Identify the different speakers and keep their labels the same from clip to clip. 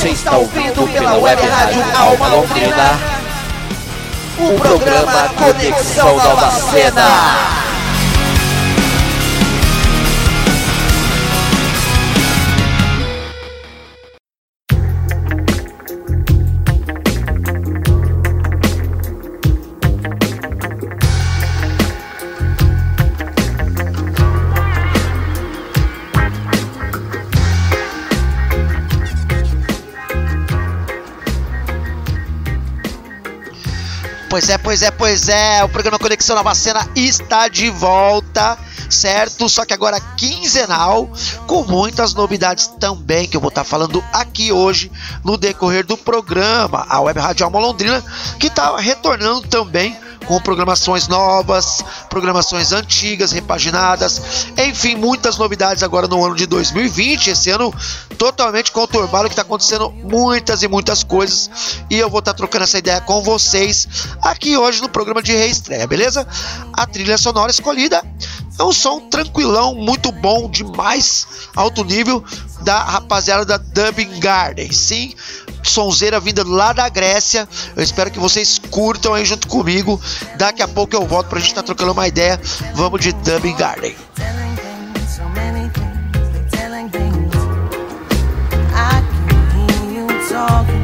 Speaker 1: Você está ouvindo pela web rádio Alma Londrina o programa Conexão Nova Cena.
Speaker 2: Pois é, pois é, pois é. O programa Conexão Nova Cena está de volta, certo? Só que agora quinzenal, com muitas novidades também que eu vou estar falando aqui hoje no decorrer do programa. A Web Rádio Alma Londrina, que está retornando também com programações novas, programações antigas, repaginadas, enfim, muitas novidades agora no ano de 2020, esse ano totalmente conturbado que está acontecendo muitas e muitas coisas e eu vou estar tá trocando essa ideia com vocês aqui hoje no programa de reestreia, beleza? A trilha sonora escolhida é um som tranquilão, muito bom, de mais alto nível da rapaziada da Dubbing Garden. Sim, sonzeira vinda lá da Grécia. Eu espero que vocês curtam aí junto comigo. Daqui a pouco eu volto pra gente estar tá trocando uma ideia. Vamos de Dubbing Garden. talking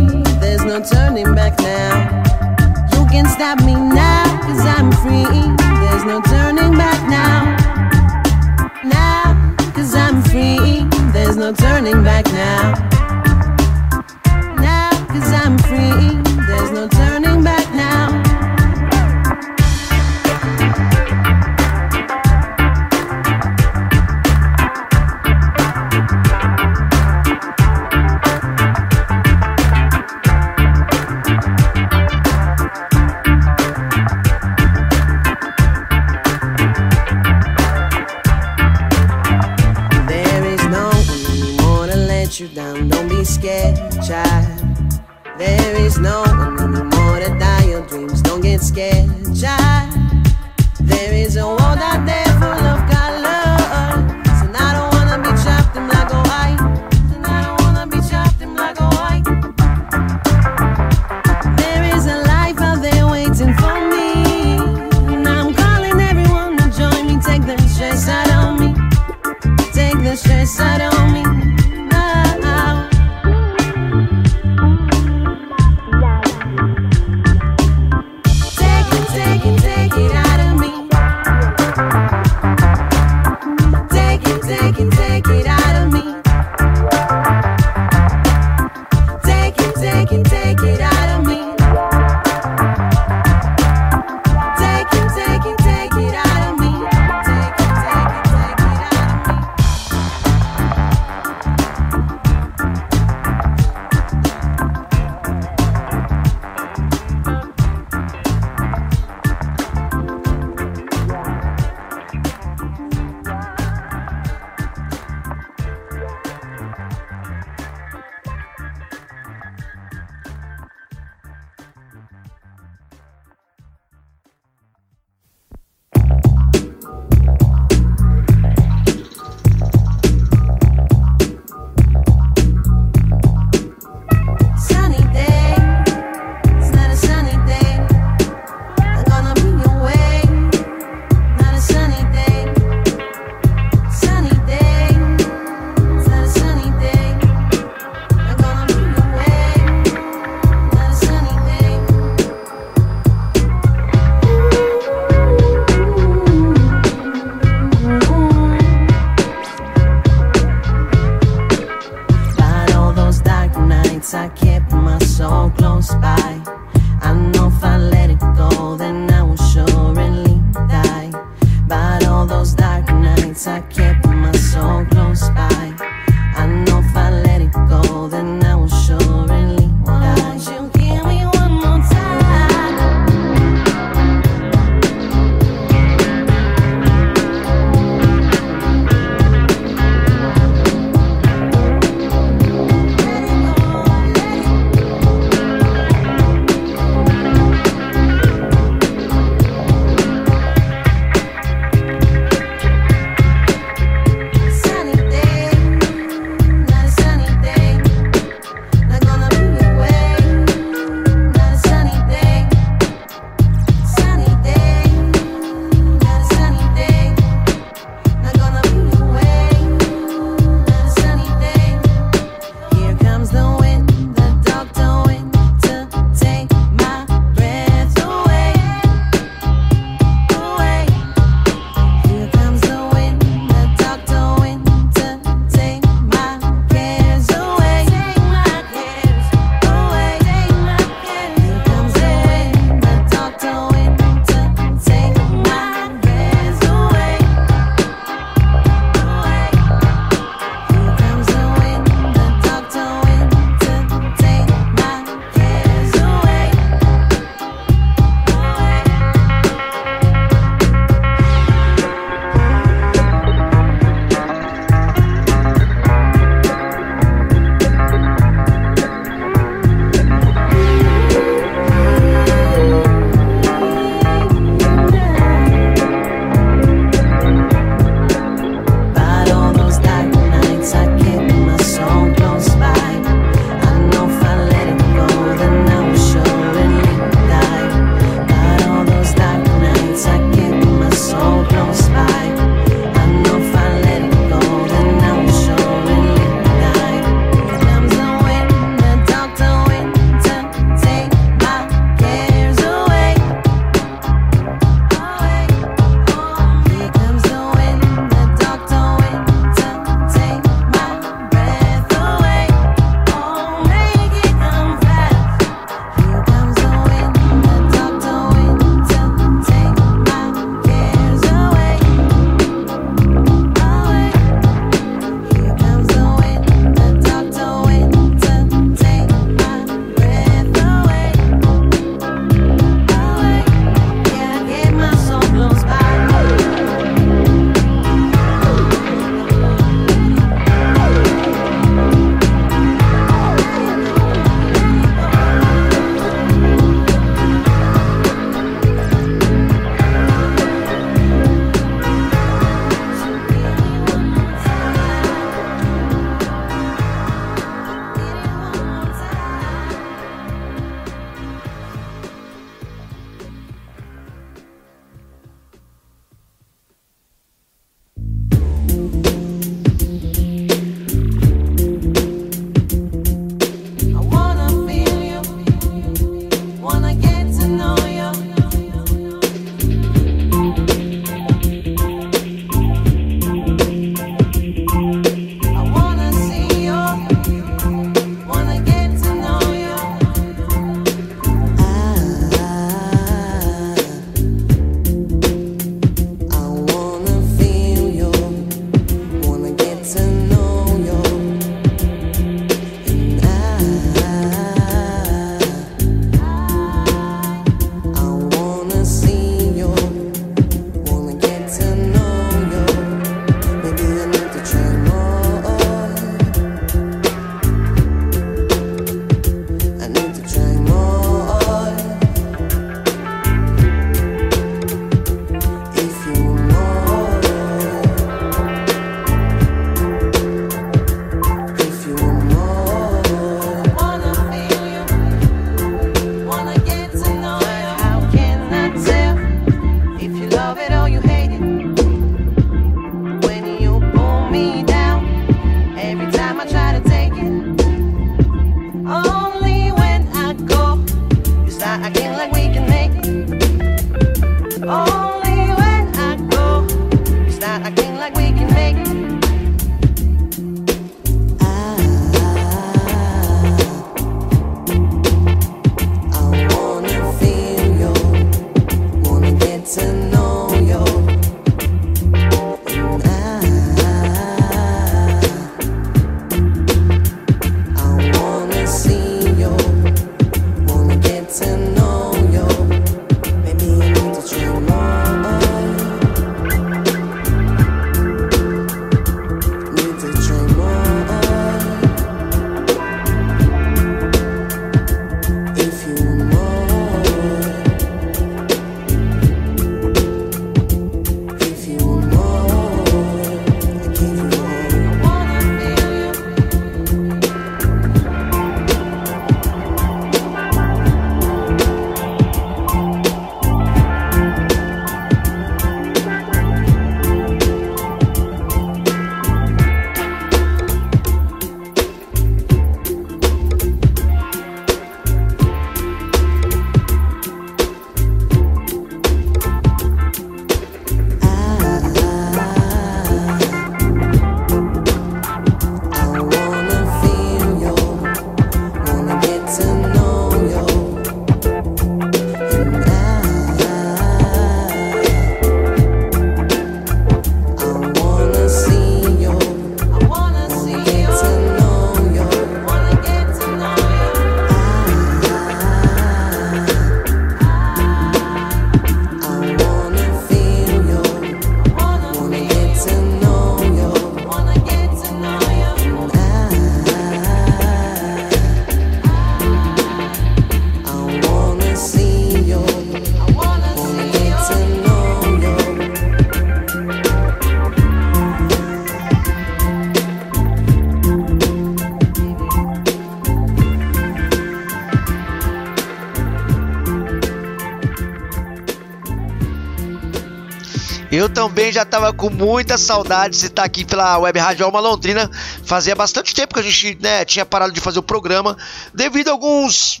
Speaker 1: também já tava com muita saudade de estar aqui pela Web Rádio Alma Londrina. Fazia bastante tempo que a gente né, tinha parado de fazer o programa, devido a alguns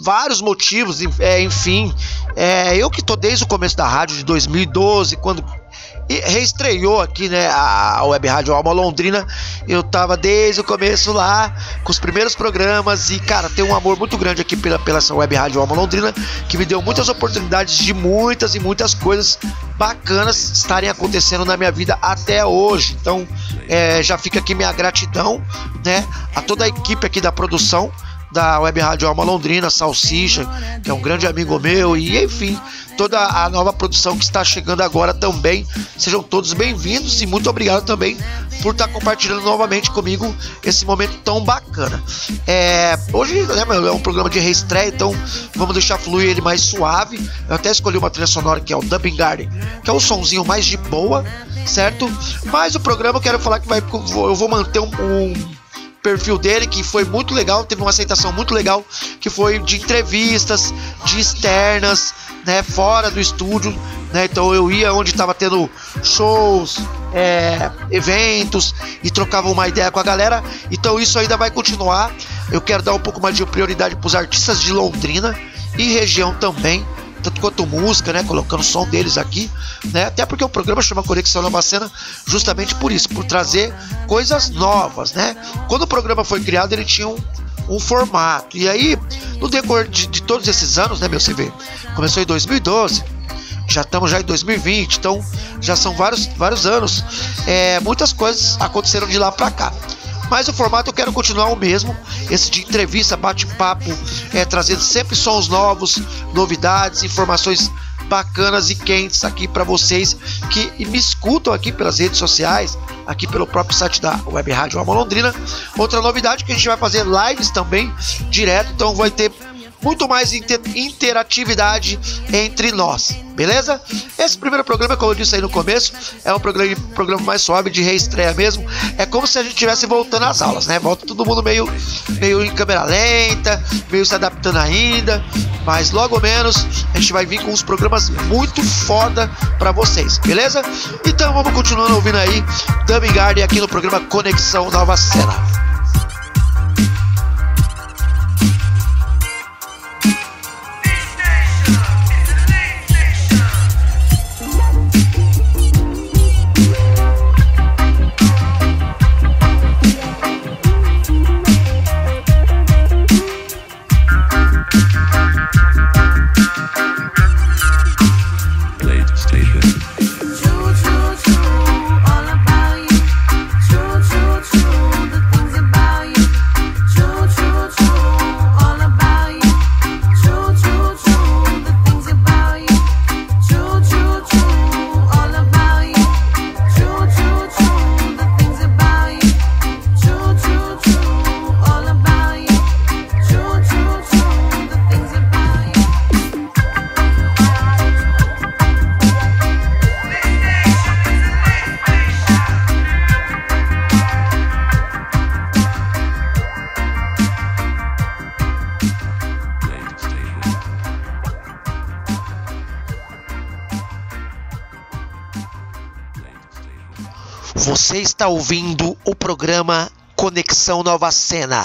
Speaker 1: vários motivos, é, enfim. É, eu que tô desde o começo da rádio de 2012, quando e reestreou aqui, né, a Web Rádio Alma Londrina. Eu tava desde o começo lá, com os primeiros programas, e cara, tem um amor muito grande aqui pela, pela essa Web Rádio Alma Londrina, que me deu muitas oportunidades de muitas e muitas coisas bacanas estarem acontecendo na minha vida até hoje. Então, é, já fica aqui minha gratidão, né, a toda a equipe aqui da produção da Web Rádio Alma Londrina, Salsicha, que é um grande amigo meu, e enfim, toda a nova produção que está chegando agora também. Sejam todos bem-vindos e muito obrigado também por estar compartilhando novamente comigo esse momento tão bacana. É, hoje né, é um programa de reestreia, então vamos deixar fluir ele mais suave. Eu até escolhi uma trilha sonora que é o Dumping Garden, que é um sonzinho mais de boa, certo? Mas o programa eu quero falar que vai, eu vou manter um, um perfil dele, que foi muito legal, teve uma aceitação muito legal, que foi de entrevistas, de externas, né, fora do estúdio, né, então eu ia onde estava tendo shows, é, eventos e trocava uma ideia com a galera, então isso ainda vai continuar, eu quero dar um pouco mais de prioridade para os artistas de Londrina e região também, tanto quanto música, né? Colocando o som deles aqui, né? Até porque o programa chama Conexão Cena justamente por isso, por trazer coisas novas, né? Quando o programa foi criado, ele tinha um, um formato. E aí, no decorrer de, de todos esses anos, né, meu CV? Começou em 2012, já estamos já em 2020, então já são vários, vários anos. É, muitas coisas aconteceram de lá para cá. Mas o formato eu quero continuar o mesmo, esse de entrevista, bate-papo, é, trazendo sempre sons novos, novidades, informações bacanas e quentes aqui para vocês que me escutam aqui pelas redes sociais, aqui pelo próprio site da Web Rádio Alma Londrina. Outra novidade que a gente vai fazer lives também direto, então vai ter muito mais inter interatividade entre nós, beleza? Esse primeiro programa, como eu disse aí no começo, é um programa, programa mais suave de reestreia mesmo. É como se a gente estivesse voltando às aulas, né? Volta todo mundo meio, meio em câmera lenta, meio se adaptando ainda, mas logo menos a gente vai vir com uns programas muito foda para vocês, beleza? Então vamos continuando ouvindo aí Dummy Garden aqui no programa Conexão Nova Cena. Você está ouvindo o programa Conexão Nova Cena.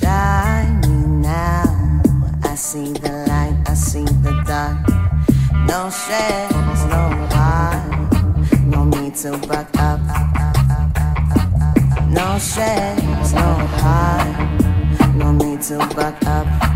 Speaker 2: Try me now. I see the light, I see the dark. No shares, no why. No need to back up. No shares, no high. No need to back up.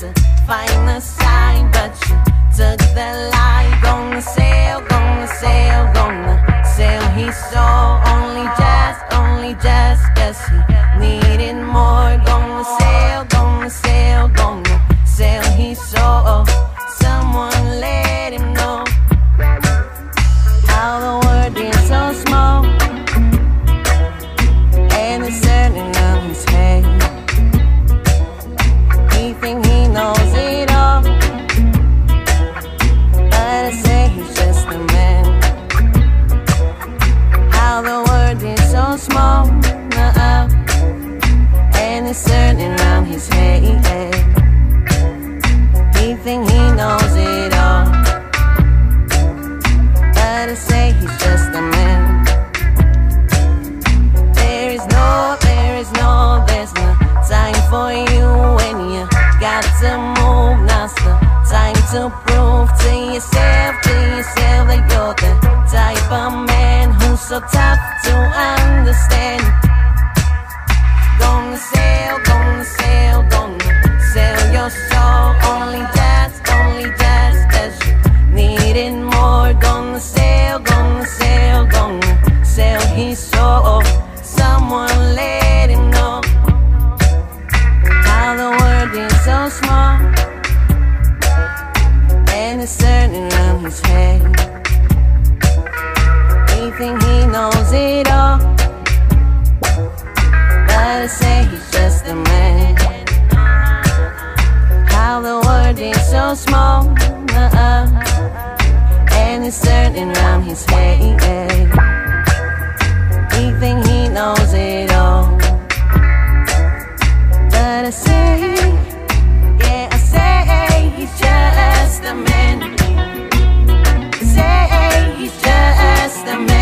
Speaker 2: to find the sign, but you took the lie. Gonna say. Turning around his head. He think he knows it all. But I say, yeah, I say he's just a man. I say he's just a man.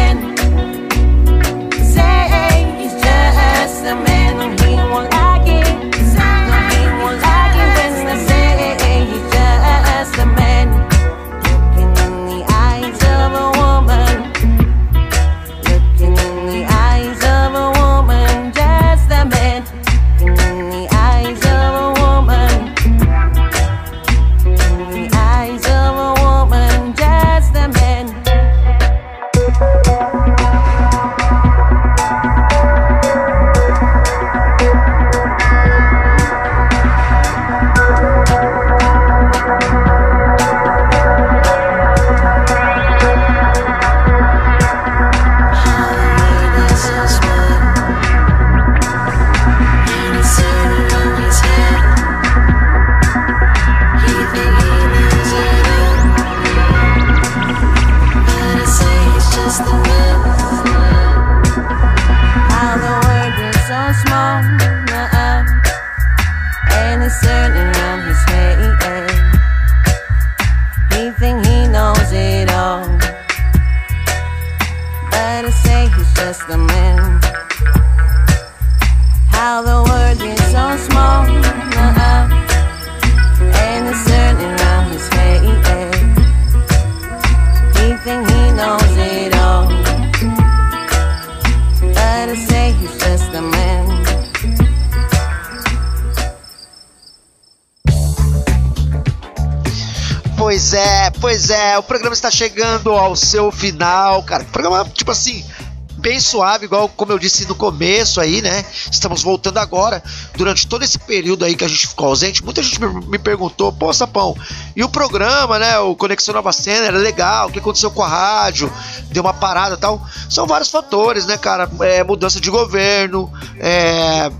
Speaker 1: Pois é, pois é, o programa está chegando ao seu final, cara. Programa, tipo assim, bem suave, igual como eu disse no começo aí, né? Estamos voltando agora. Durante todo esse período aí que a gente ficou ausente, muita gente me, perguntou, pô, Sapão, e o programa, né? O Conexão Nova Cena era legal, o que aconteceu com a rádio? Deu uma parada tal. São vários fatores, né, cara? É, mudança de governo, é.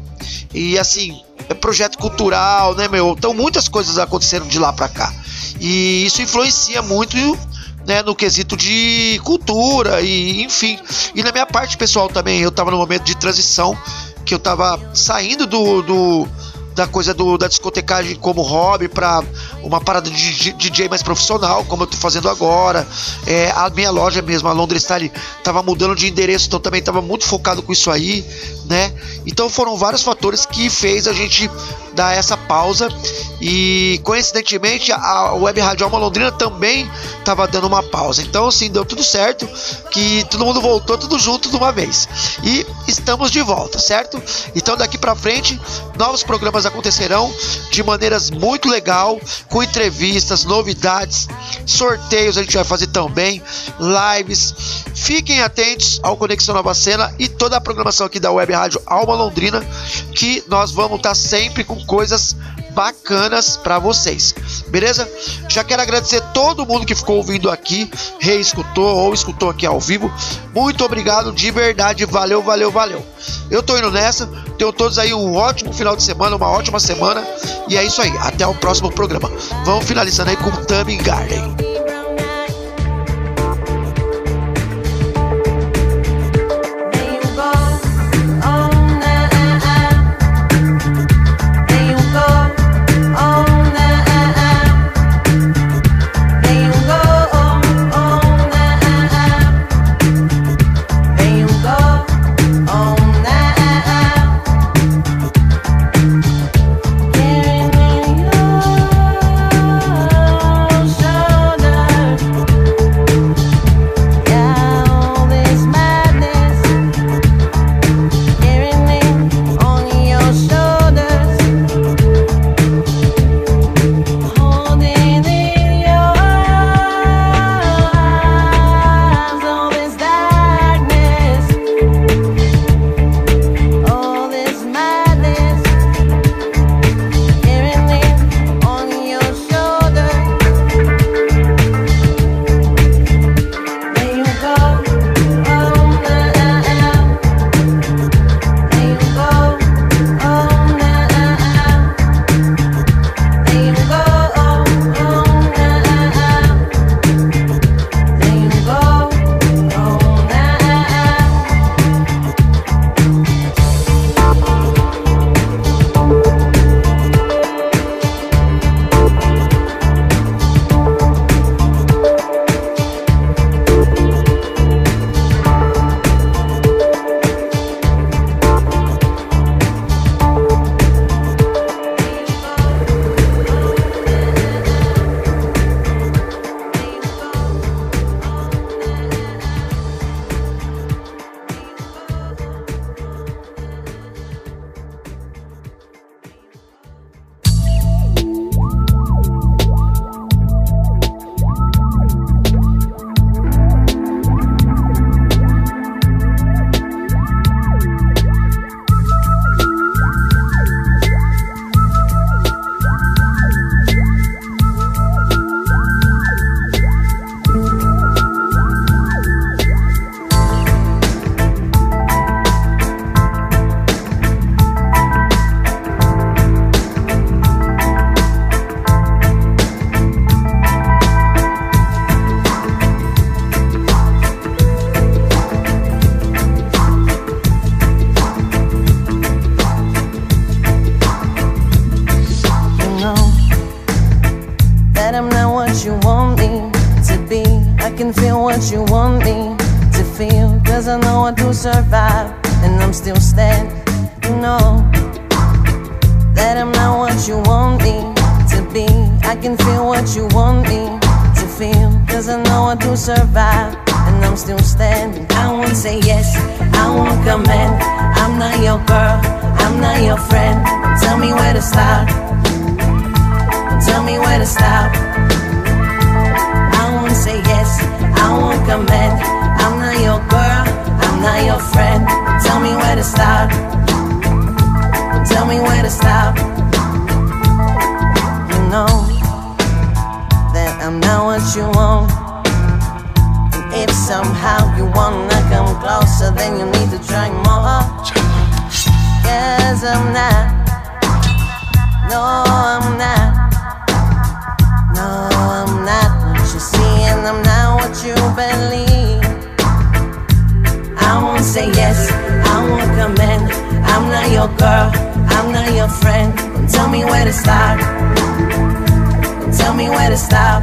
Speaker 1: E assim, é projeto cultural, né, meu? Então muitas coisas aconteceram de lá pra cá. E isso influencia muito né, no quesito de cultura e enfim. E na minha parte pessoal também, eu tava no momento de transição que eu tava saindo do, do da coisa do, da discotecagem como hobby para uma parada de, de DJ mais profissional, como eu tô fazendo agora. É, a minha loja mesmo, a Londres Style, tava mudando de endereço, então também tava muito focado com isso aí, né? Então foram vários fatores que fez a gente dar essa pausa e coincidentemente a Web Rádio Alma Londrina também tava dando uma pausa. Então assim, deu tudo certo, que todo mundo voltou tudo junto de uma vez. E estamos de volta, certo? Então daqui para frente, novos programas acontecerão de maneiras muito legal, com entrevistas, novidades, sorteios a gente vai fazer também, lives. Fiquem atentos ao Conexão Nova Cena e toda a programação aqui da Web Rádio Alma Londrina, que nós vamos estar sempre com coisas bacanas para vocês. Beleza? Já quero agradecer todo mundo que ficou ouvindo aqui, reescutou ou escutou aqui ao vivo. Muito obrigado de verdade, valeu, valeu, valeu. Eu tô indo nessa. Tenham todos aí um ótimo final de semana, uma ótima semana. E é isso aí. Até o próximo programa. Vamos finalizando aí com Tammy Garden.
Speaker 2: say yes, I won't come in. I'm not your girl, I'm not your friend. Don't tell me where to start. Don't tell me where to stop.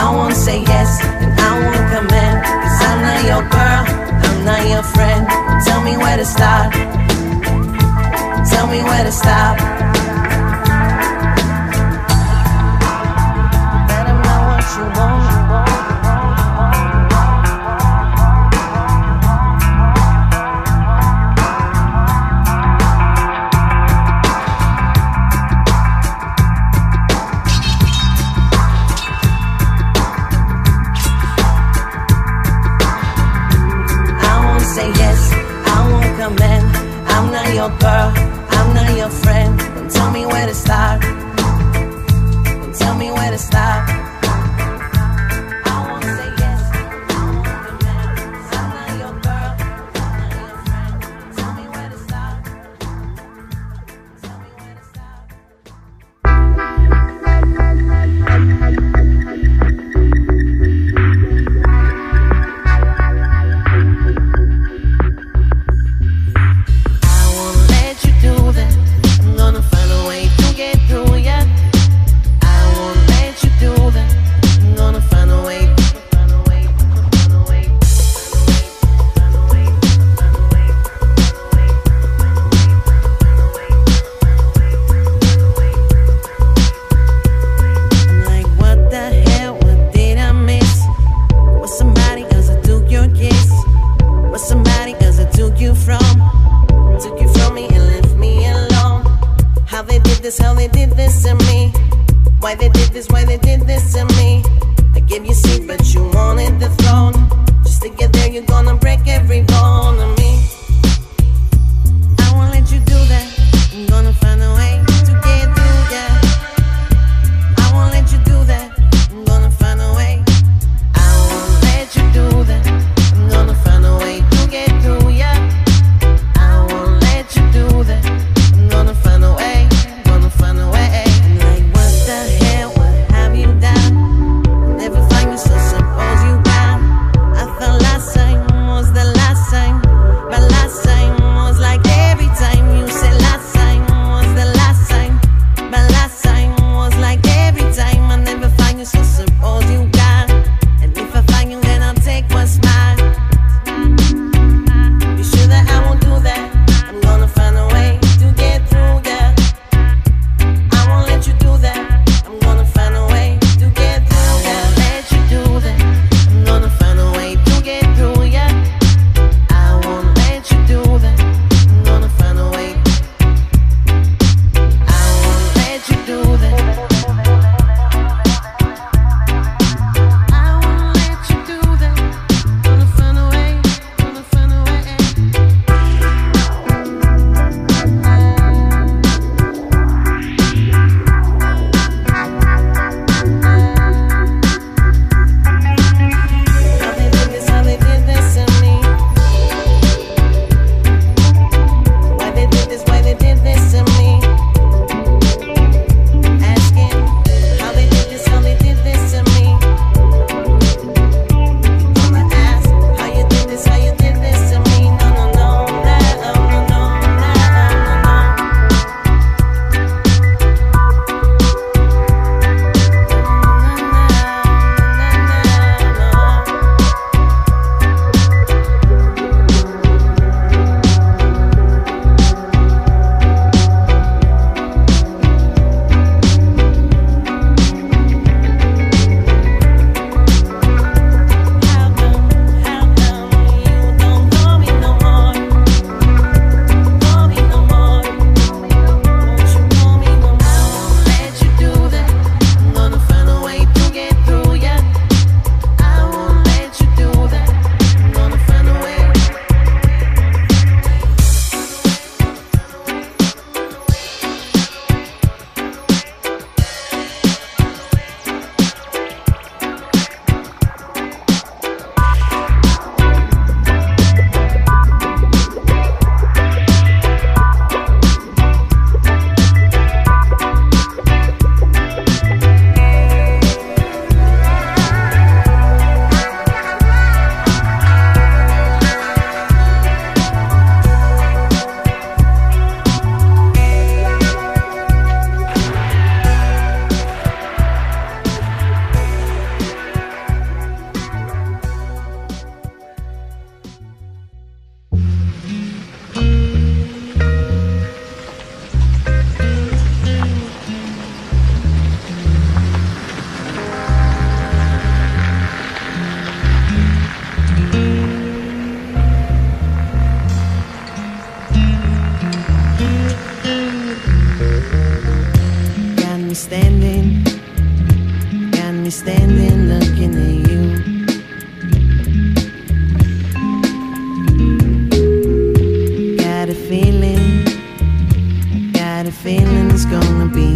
Speaker 2: I won't say yes, and I won't come in. Cause I'm not your girl, I'm not your friend. Don't tell me where to start. Don't tell me where to stop. this, how they did this to me. Why they did this, why they did this to me. I gave you seat, but you wanted the throne. Just to get there, you're gonna break every bone of me. I won't let you do that. I'm gonna find Got me standing, got me standing looking at you. Got a feeling, got a feeling it's gonna be.